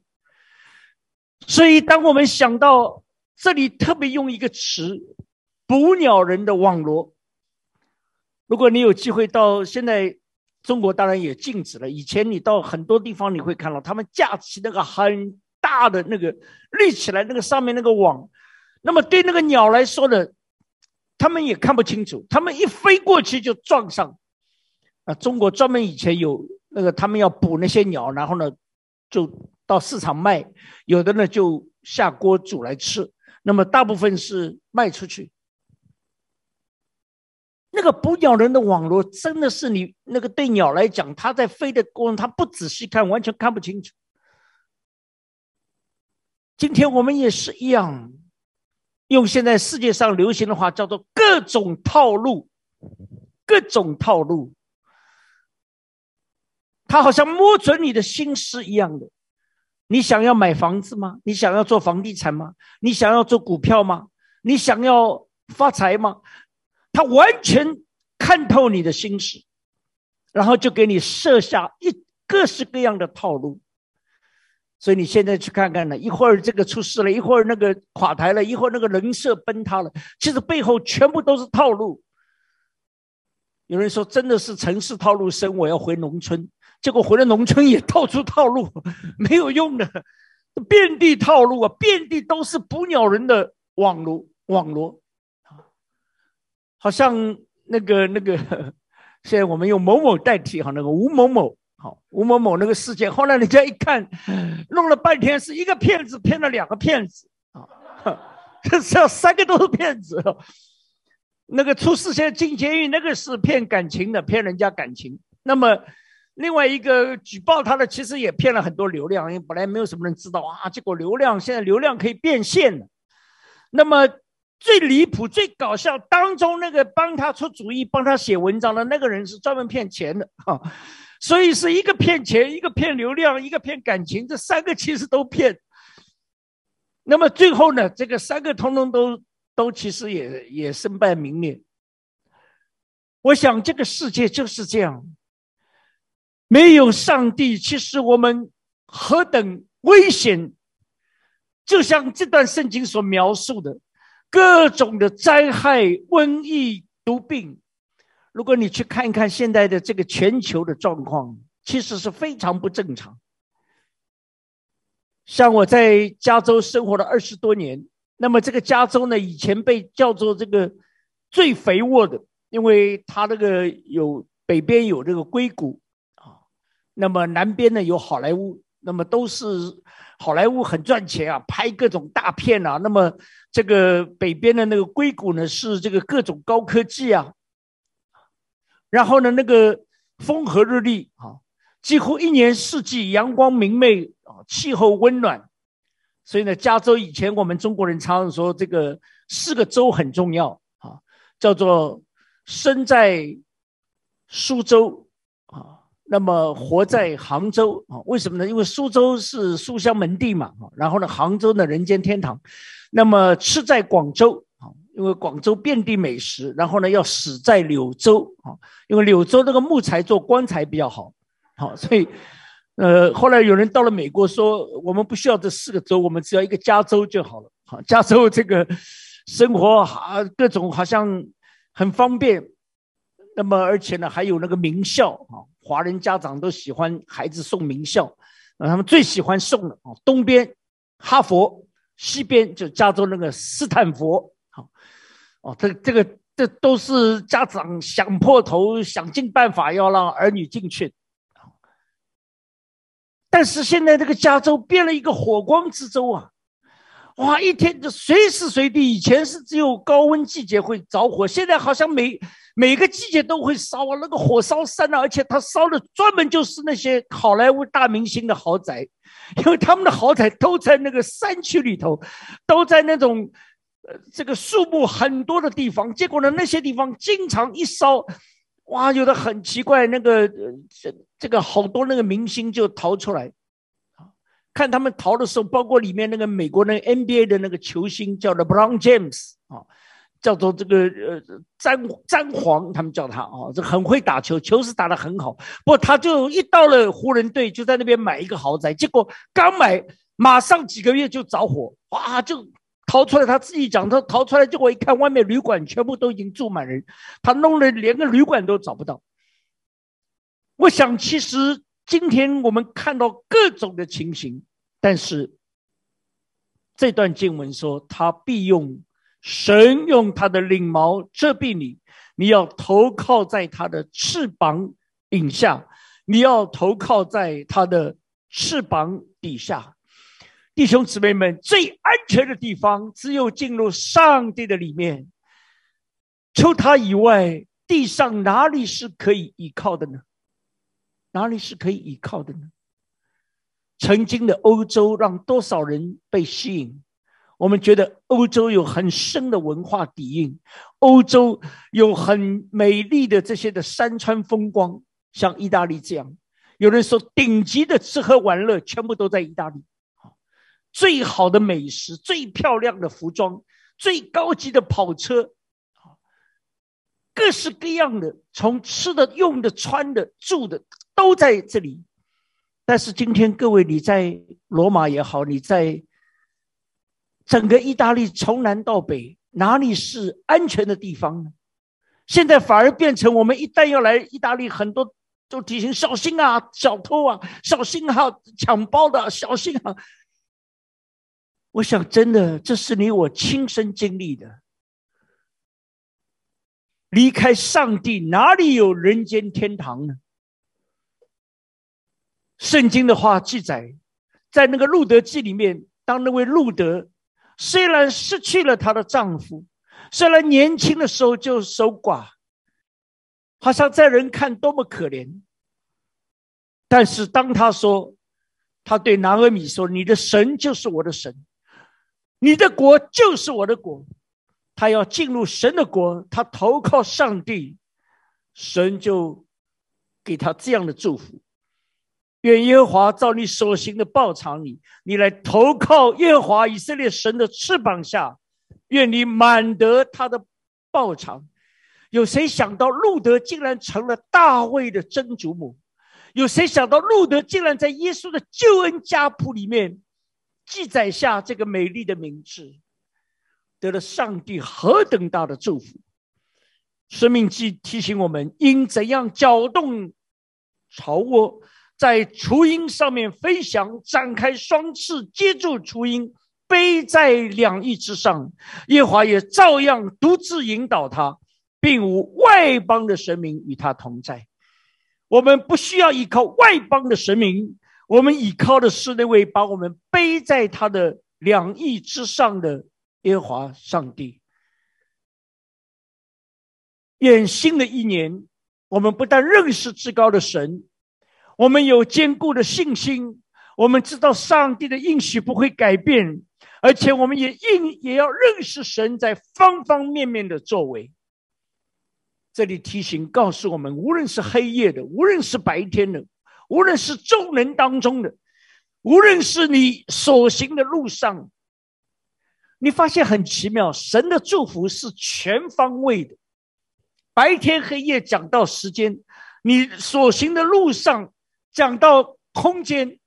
S2: 所以，当我们想到这里，特别用一个词“捕鸟人的网罗”。如果你有机会到现在。中国当然也禁止了。以前你到很多地方，你会看到他们架起那个很大的那个立起来那个上面那个网，那么对那个鸟来说呢，他们也看不清楚，他们一飞过去就撞上。啊，中国专门以前有那个他们要捕那些鸟，然后呢就到市场卖，有的呢就下锅煮来吃，那么大部分是卖出去。那个捕鸟人的网络真的是你那个对鸟来讲，它在飞的过程，它不仔细看，完全看不清楚。今天我们也是一样，用现在世界上流行的话叫做各种套路，各种套路，他好像摸准你的心思一样的。你想要买房子吗？你想要做房地产吗？你想要做股票吗？你想要发财吗？他完全看透你的心思，然后就给你设下一各式各样的套路。所以你现在去看看呢，一会儿这个出事了，一会儿那个垮台了，一会儿那个人设崩塌了，其实背后全部都是套路。有人说真的是城市套路深，我要回农村，结果回了农村 也套出套路，没有用的，遍地套路啊，遍地都是捕鸟人的网络网络。好像那个那个，现在我们用某某代替哈，那个吴某某，好吴某某那个事件，后来人家一看，弄了半天是一个骗子骗了两个骗子啊，这是要三个都是骗子。那个出事先进监狱，那个是骗感情的，骗人家感情。那么另外一个举报他的，其实也骗了很多流量，因为本来没有什么人知道啊，结果流量现在流量可以变现了。那么。最离谱、最搞笑当中，那个帮他出主意、帮他写文章的那个人是专门骗钱的哈，所以是一个骗钱，一个骗流量，一个骗感情，这三个其实都骗。那么最后呢，这个三个通通都都其实也也身败名裂。我想这个世界就是这样，没有上帝，其实我们何等危险！就像这段圣经所描述的。各种的灾害、瘟疫、毒病，如果你去看一看现在的这个全球的状况，其实是非常不正常。像我在加州生活了二十多年，那么这个加州呢，以前被叫做这个最肥沃的，因为它那个有北边有这个硅谷啊，那么南边呢有好莱坞，那么都是好莱坞很赚钱啊，拍各种大片啊，那么。这个北边的那个硅谷呢，是这个各种高科技啊，然后呢，那个风和日丽啊，几乎一年四季阳光明媚啊，气候温暖，所以呢，加州以前我们中国人常常说这个四个州很重要啊，叫做生在苏州啊，那么活在杭州啊，为什么呢？因为苏州是书香门第嘛啊，然后呢，杭州呢人间天堂。那么吃在广州，因为广州遍地美食，然后呢要死在柳州啊，因为柳州那个木材做棺材比较好，好，所以，呃，后来有人到了美国说，我们不需要这四个州，我们只要一个加州就好了，好，加州这个生活啊，各种好像很方便，那么而且呢还有那个名校啊，华人家长都喜欢孩子送名校，啊，他们最喜欢送的啊，东边哈佛。西边就加州那个斯坦福，哦，这这个这都是家长想破头想尽办法要让儿女进去，但是现在这个加州变了一个火光之州啊，哇，一天就随时随地，以前是只有高温季节会着火，现在好像每每个季节都会烧啊，那个火烧山啊，而且它烧的专门就是那些好莱坞大明星的豪宅，因为他们的豪宅都在那个山区里头，都在那种呃这个树木很多的地方，结果呢，那些地方经常一烧，哇，有的很奇怪，那个这这个好多那个明星就逃出来。看他们逃的时候，包括里面那个美国那个 NBA 的那个球星叫 LeBron James 啊，叫做这个呃詹詹皇，他们叫他啊，这很会打球，球是打得很好。不过他就一到了湖人队，就在那边买一个豪宅，结果刚买，马上几个月就着火，哇，就逃出来。他自己讲，他逃出来，结果一看外面旅馆全部都已经住满人，他弄得连个旅馆都找不到。我想，其实今天我们看到各种的情形。但是这段经文说，他必用神用他的翎毛遮蔽你，你要投靠在他的翅膀底下，你要投靠在他的翅膀底下。弟兄姊妹们，最安全的地方只有进入上帝的里面，除他以外，地上哪里是可以依靠的呢？哪里是可以依靠的呢？曾经的欧洲让多少人被吸引？我们觉得欧洲有很深的文化底蕴，欧洲有很美丽的这些的山川风光，像意大利这样。有人说，顶级的吃喝玩乐全部都在意大利，最好的美食、最漂亮的服装、最高级的跑车，各式各样的，从吃的、用的、穿的、住的，都在这里。但是今天各位，你在罗马也好，你在整个意大利从南到北，哪里是安全的地方呢？现在反而变成我们一旦要来意大利，很多都提醒小心啊，小偷啊，小心啊，抢包的，小心啊。我想，真的，这是你我亲身经历的。离开上帝，哪里有人间天堂呢？圣经的话记载，在那个路德记里面，当那位路德虽然失去了她的丈夫，虽然年轻的时候就守寡，好像在人看多么可怜，但是当他说，他对拿俄米说：“你的神就是我的神，你的国就是我的国。”他要进入神的国，他投靠上帝，神就给他这样的祝福。愿耶和华照你所行的报偿你，你来投靠耶和华以色列神的翅膀下，愿你满得他的报偿。有谁想到路德竟然成了大卫的曾祖母？有谁想到路德竟然在耶稣的救恩家谱里面记载下这个美丽的名字，得了上帝何等大的祝福？生命记提醒我们应怎样搅动巢窝。在雏鹰上面飞翔，展开双翅接住雏鹰，背在两翼之上。耶华也照样独自引导他，并无外邦的神明与他同在。我们不需要依靠外邦的神明，我们依靠的是那位把我们背在他的两翼之上的耶华上帝。愿新的一年，我们不但认识至高的神。我们有坚固的信心，我们知道上帝的应许不会改变，而且我们也应也要认识神在方方面面的作为。这里提醒告诉我们，无论是黑夜的，无论是白天的，无论是众人当中的，无论是你所行的路上，你发现很奇妙，神的祝福是全方位的。白天黑夜讲到时间，你所行的路上。讲到空间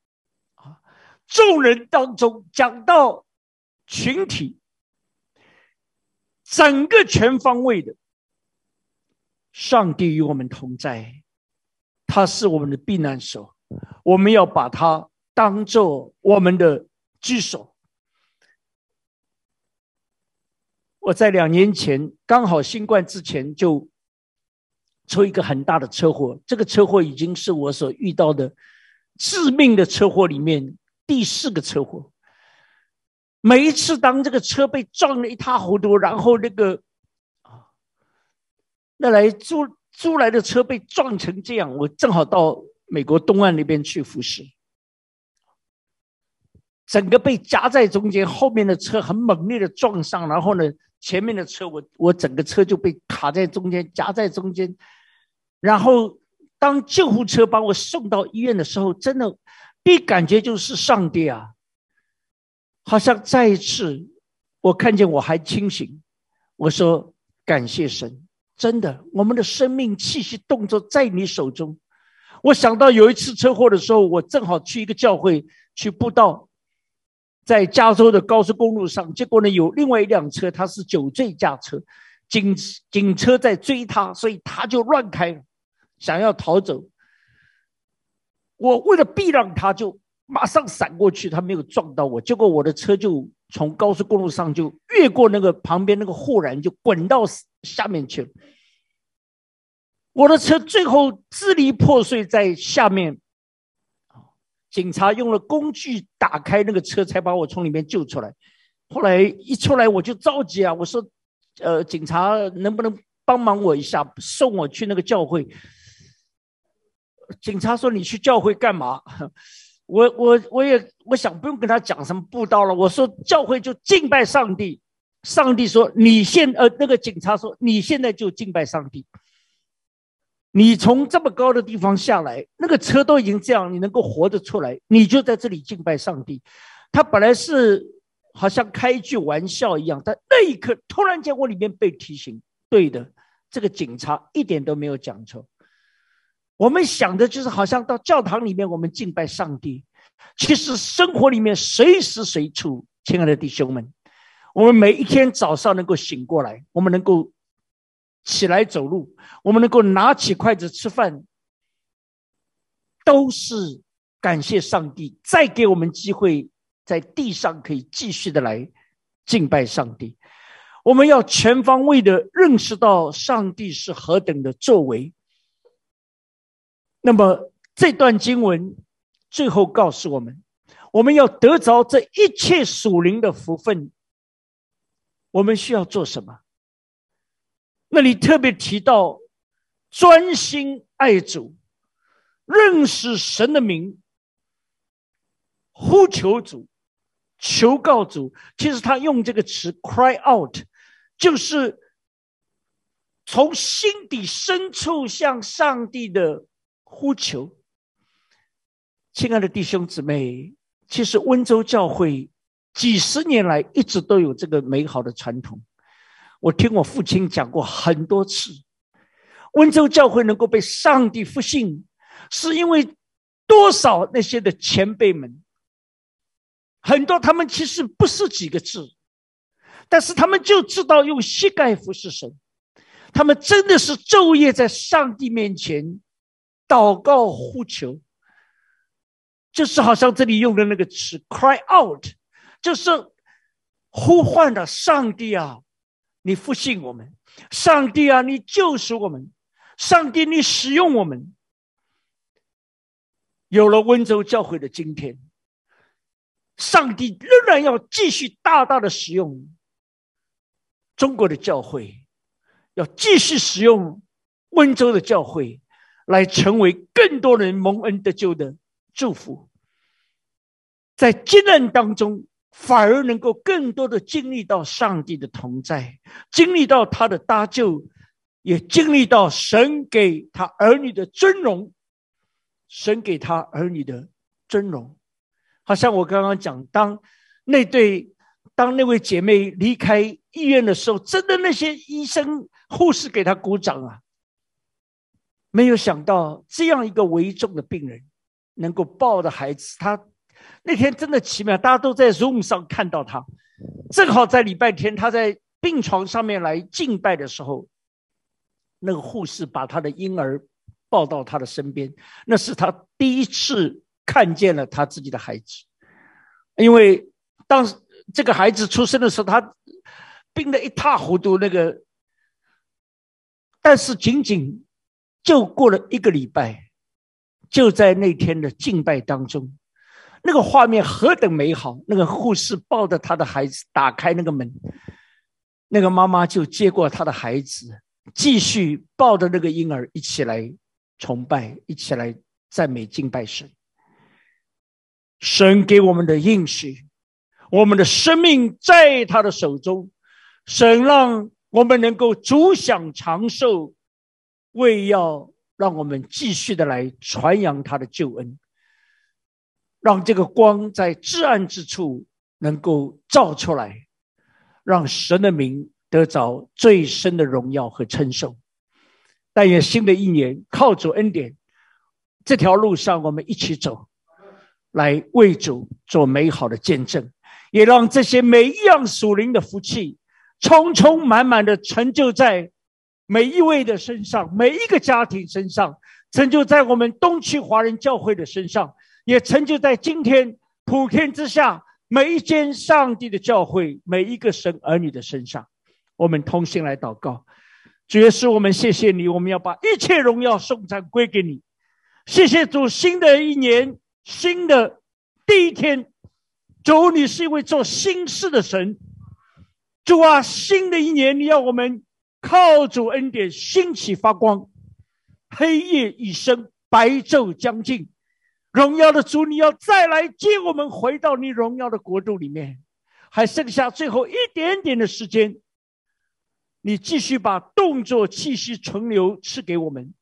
S2: 啊，众人当中讲到群体，整个全方位的，上帝与我们同在，他是我们的避难所，我们要把他当做我们的居所。我在两年前刚好新冠之前就。出一个很大的车祸，这个车祸已经是我所遇到的致命的车祸里面第四个车祸。每一次当这个车被撞得一塌糊涂，然后那个啊，那来租租来的车被撞成这样，我正好到美国东岸那边去服侍，整个被夹在中间，后面的车很猛烈的撞上，然后呢，前面的车我我整个车就被卡在中间，夹在中间，然后当救护车把我送到医院的时候，真的第一感觉就是上帝啊。好像再一次，我看见我还清醒。我说感谢神，真的，我们的生命气息动作在你手中。我想到有一次车祸的时候，我正好去一个教会去布道，在加州的高速公路上，结果呢有另外一辆车，他是酒醉驾车，警警车在追他，所以他就乱开，想要逃走。我为了避让他，就。马上闪过去，他没有撞到我，结果我的车就从高速公路上就越过那个旁边那个护栏，就滚到下面去了。我的车最后支离破碎在下面，警察用了工具打开那个车，才把我从里面救出来。后来一出来我就着急啊，我说：“呃，警察能不能帮忙我一下，送我去那个教会？”警察说：“你去教会干嘛？” 我我我也我想不用跟他讲什么布道了。我说教会就敬拜上帝，上帝说你现呃那个警察说你现在就敬拜上帝。你从这么高的地方下来，那个车都已经这样，你能够活着出来，你就在这里敬拜上帝。他本来是好像开一句玩笑一样，但那一刻突然间我里面被提醒，对的，这个警察一点都没有讲错。我们想的就是好像到教堂里面，我们敬拜上帝。其实生活里面随时随处，亲爱的弟兄们，我们每一天早上能够醒过来，我们能够起来走路，我们能够拿起筷子吃饭，都是感谢上帝再给我们机会，在地上可以继续的来敬拜上帝。我们要全方位的认识到上帝是何等的作为。那么这段经文最后告诉我们，我们要得着这一切属灵的福分，我们需要做什么？那里特别提到专心爱主，认识神的名，呼求主，求告主。其实他用这个词 “cry out”，就是从心底深处向上帝的。呼求，亲爱的弟兄姊妹，其实温州教会几十年来一直都有这个美好的传统。我听我父亲讲过很多次，温州教会能够被上帝复兴，是因为多少那些的前辈们，很多他们其实不是几个字，但是他们就知道用膝盖服侍神，他们真的是昼夜在上帝面前。祷告呼求，就是好像这里用的那个词 “cry out”，就是呼唤的上帝啊，你复兴我们，上帝啊，你救赎我们，上帝你使用我们。有了温州教会的今天，上帝仍然要继续大大的使用中国的教会，要继续使用温州的教会。来成为更多人蒙恩得救的祝福，在艰难当中，反而能够更多的经历到上帝的同在，经历到他的搭救，也经历到神给他儿女的尊荣，神给他儿女的尊荣。好像我刚刚讲，当那对当那位姐妹离开医院的时候，真的那些医生护士给他鼓掌啊。没有想到这样一个危重的病人，能够抱着孩子。他那天真的奇妙，大家都在 Zoom 上看到他，正好在礼拜天，他在病床上面来敬拜的时候，那个护士把他的婴儿抱到他的身边，那是他第一次看见了他自己的孩子，因为当这个孩子出生的时候，他病得一塌糊涂，那个，但是仅仅。就过了一个礼拜，就在那天的敬拜当中，那个画面何等美好！那个护士抱着他的孩子，打开那个门，那个妈妈就接过他的孩子，继续抱着那个婴儿一起来崇拜，一起来赞美敬拜神。神给我们的应许，我们的生命在他的手中。神让我们能够主享长寿，为要让我们继续的来传扬他的救恩，让这个光在至暗之处能够照出来，让神的名得着最深的荣耀和称颂。但愿新的一年靠主恩典，这条路上我们一起走。来为主做美好的见证，也让这些每一样属灵的福气，充充满满的成就在每一位的身上，每一个家庭身上，成就在我们东区华人教会的身上，也成就在今天普天之下每一间上帝的教会，每一个神儿女的身上。我们同心来祷告，主耶稣，我们谢谢你，我们要把一切荣耀颂赞归给你。谢谢主，新的一年。新的第一天，主，你是一位做新事的神。主啊，新的一年，你要我们靠主恩典兴起发光。黑夜已深，白昼将近，荣耀的主，你要再来接我们回到你荣耀的国度里面。还剩下最后一点点的时间，你继续把动作气息存留赐给我们，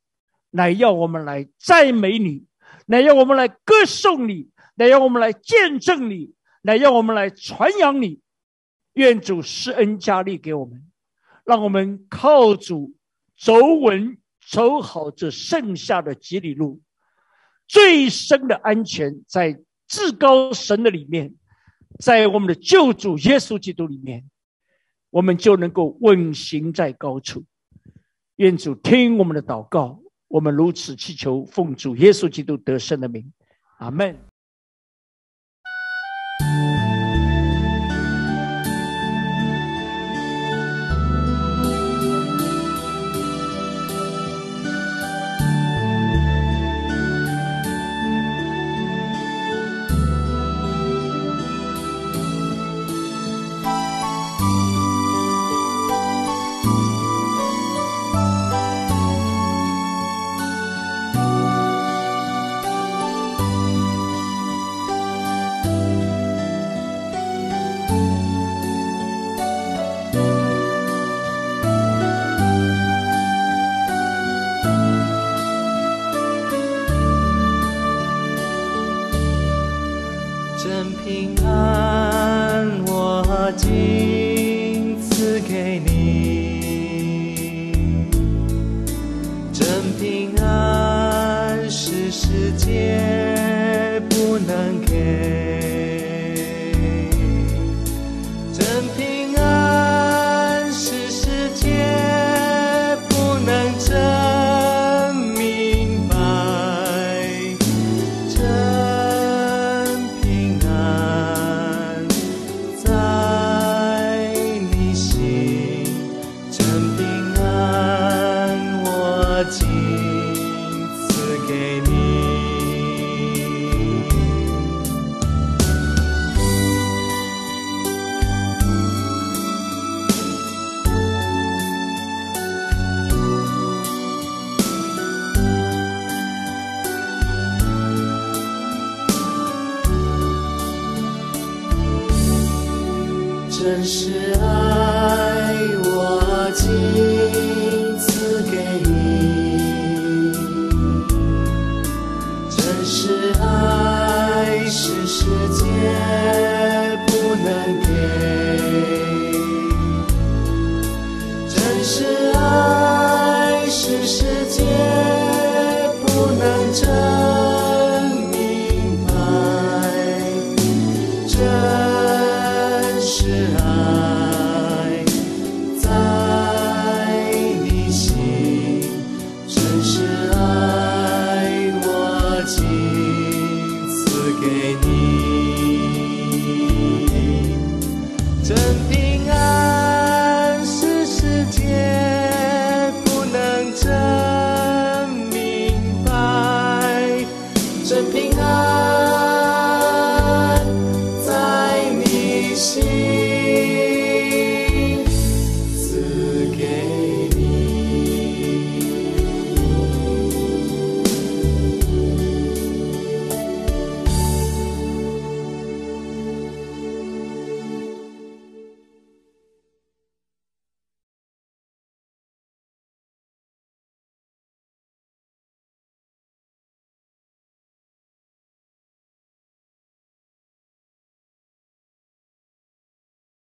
S2: 来要我们来赞美你。来，要我们来歌颂你；来，要我们来见证你；来，要我们来传扬你。愿主施恩加力给我们，让我们靠主走稳、走好这剩下的几里路。最深的安全在至高神的里面，在我们的救主耶稣基督里面，我们就能够稳行在高处。愿主听我们的祷告。我们如此祈求，奉主耶稣基督得胜的名，阿门。